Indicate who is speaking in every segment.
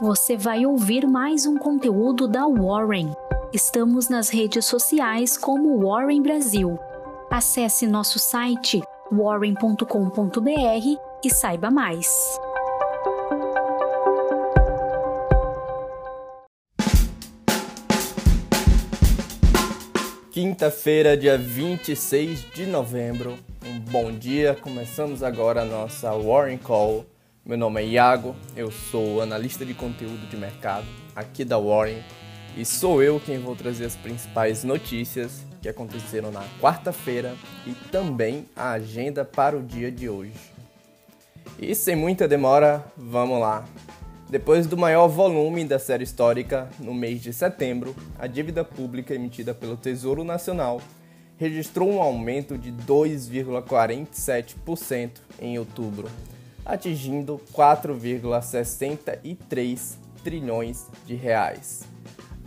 Speaker 1: você vai ouvir mais um conteúdo da Warren. Estamos nas redes sociais como Warren Brasil. Acesse nosso site warren.com.br e saiba mais.
Speaker 2: Quinta-feira, dia 26 de novembro. Um bom dia. Começamos agora a nossa Warren Call. Meu nome é Iago, eu sou analista de conteúdo de mercado aqui da Warren e sou eu quem vou trazer as principais notícias que aconteceram na quarta-feira e também a agenda para o dia de hoje. E sem muita demora, vamos lá. Depois do maior volume da série histórica, no mês de setembro, a dívida pública emitida pelo Tesouro Nacional registrou um aumento de 2,47% em outubro, atingindo 4,63 trilhões de reais,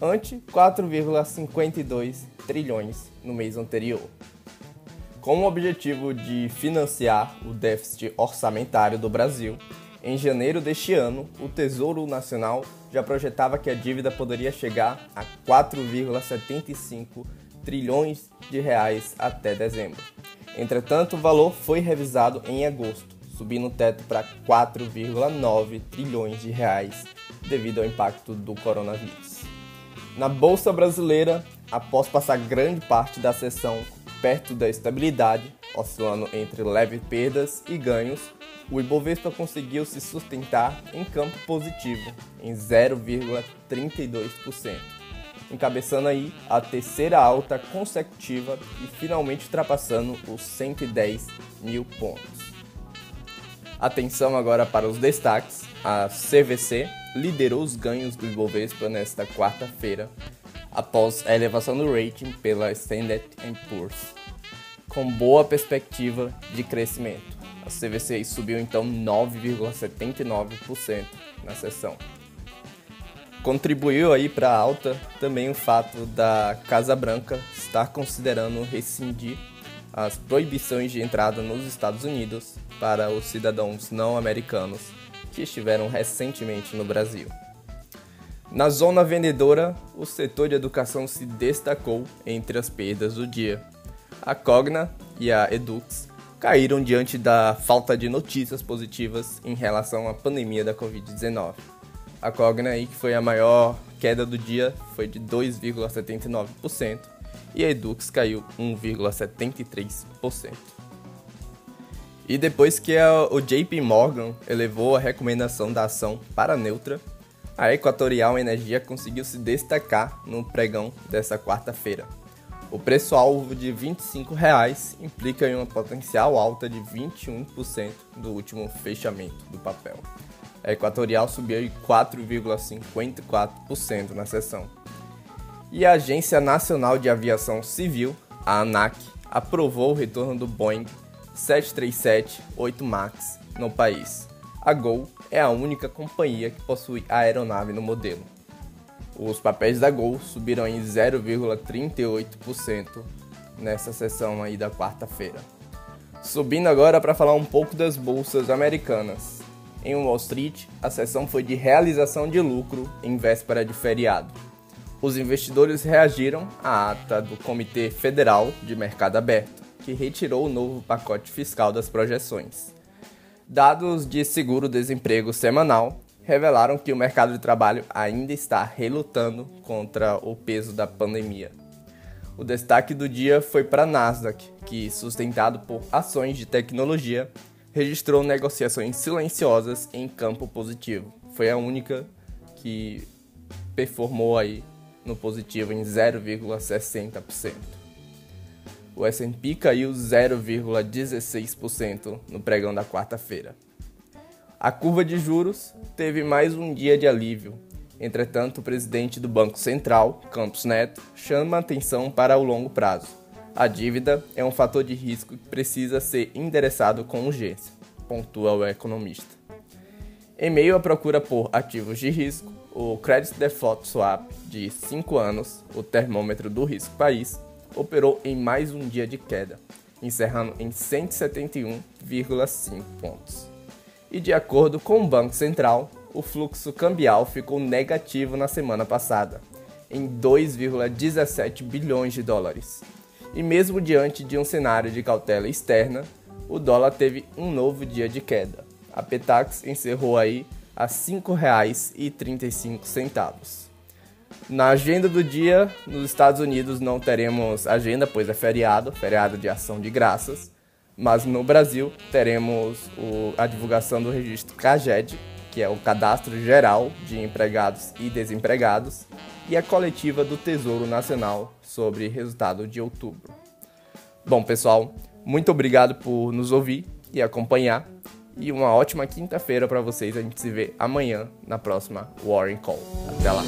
Speaker 2: ante 4,52 trilhões no mês anterior. Com o objetivo de financiar o déficit orçamentário do Brasil, em janeiro deste ano, o Tesouro Nacional já projetava que a dívida poderia chegar a 4,75 trilhões de reais até dezembro. Entretanto, o valor foi revisado em agosto, subindo o teto para 4,9 trilhões de reais devido ao impacto do coronavírus. Na bolsa brasileira, após passar grande parte da sessão perto da estabilidade, oscilando entre leves perdas e ganhos, o Ibovespa conseguiu se sustentar em campo positivo, em 0,32%, encabeçando aí a terceira alta consecutiva e finalmente ultrapassando os 110 mil pontos. Atenção agora para os destaques. A CVC liderou os ganhos do Ibovespa nesta quarta-feira, após a elevação do rating pela Standard Poor's, com boa perspectiva de crescimento. A CVC subiu então 9,79% na sessão. Contribuiu aí para a alta também o fato da Casa Branca estar considerando rescindir as proibições de entrada nos Estados Unidos para os cidadãos não americanos que estiveram recentemente no Brasil. Na zona vendedora, o setor de educação se destacou entre as perdas do dia. A Cogna e a Edux caíram diante da falta de notícias positivas em relação à pandemia da Covid-19. A Cogna, aí, que foi a maior queda do dia, foi de 2,79% e a Edux caiu 1,73%. E depois que a, o JP Morgan elevou a recomendação da ação para neutra, a Equatorial Energia conseguiu se destacar no pregão dessa quarta-feira. O preço-alvo de 25 reais implica em uma potencial alta de 21% do último fechamento do papel. A Equatorial subiu 4,54% na sessão. E a Agência Nacional de Aviação Civil, a ANAC, aprovou o retorno do Boeing 737-8 MAX no país. A Gol é a única companhia que possui a aeronave no modelo. Os papéis da Gol subiram em 0,38% nessa sessão aí da quarta-feira. Subindo agora para falar um pouco das bolsas americanas. Em Wall Street, a sessão foi de realização de lucro em véspera de feriado. Os investidores reagiram à ata do Comitê Federal de Mercado Aberto, que retirou o novo pacote fiscal das projeções. Dados de seguro-desemprego semanal revelaram que o mercado de trabalho ainda está relutando contra o peso da pandemia. O destaque do dia foi para a Nasdaq, que, sustentado por ações de tecnologia, registrou negociações silenciosas em campo positivo. Foi a única que performou aí no positivo em 0,60%. O S&P caiu 0,16% no pregão da quarta-feira. A curva de juros teve mais um dia de alívio. Entretanto, o presidente do Banco Central, Campos Neto, chama atenção para o longo prazo. A dívida é um fator de risco que precisa ser endereçado com urgência, pontua o economista. Em meio à procura por ativos de risco, o Credit Default Swap de 5 anos, o termômetro do risco país, operou em mais um dia de queda, encerrando em 171,5 pontos. E de acordo com o Banco Central, o fluxo cambial ficou negativo na semana passada, em 2,17 bilhões de dólares. E mesmo diante de um cenário de cautela externa, o dólar teve um novo dia de queda. A Petax encerrou aí a R$ 5,35. Na agenda do dia, nos Estados Unidos não teremos agenda, pois é feriado, feriado de ação de graças. Mas no Brasil teremos o, a divulgação do registro CAGED, que é o Cadastro Geral de Empregados e Desempregados, e a coletiva do Tesouro Nacional sobre resultado de outubro. Bom, pessoal, muito obrigado por nos ouvir e acompanhar. E uma ótima quinta-feira para vocês. A gente se vê amanhã na próxima Warren Call. Até lá.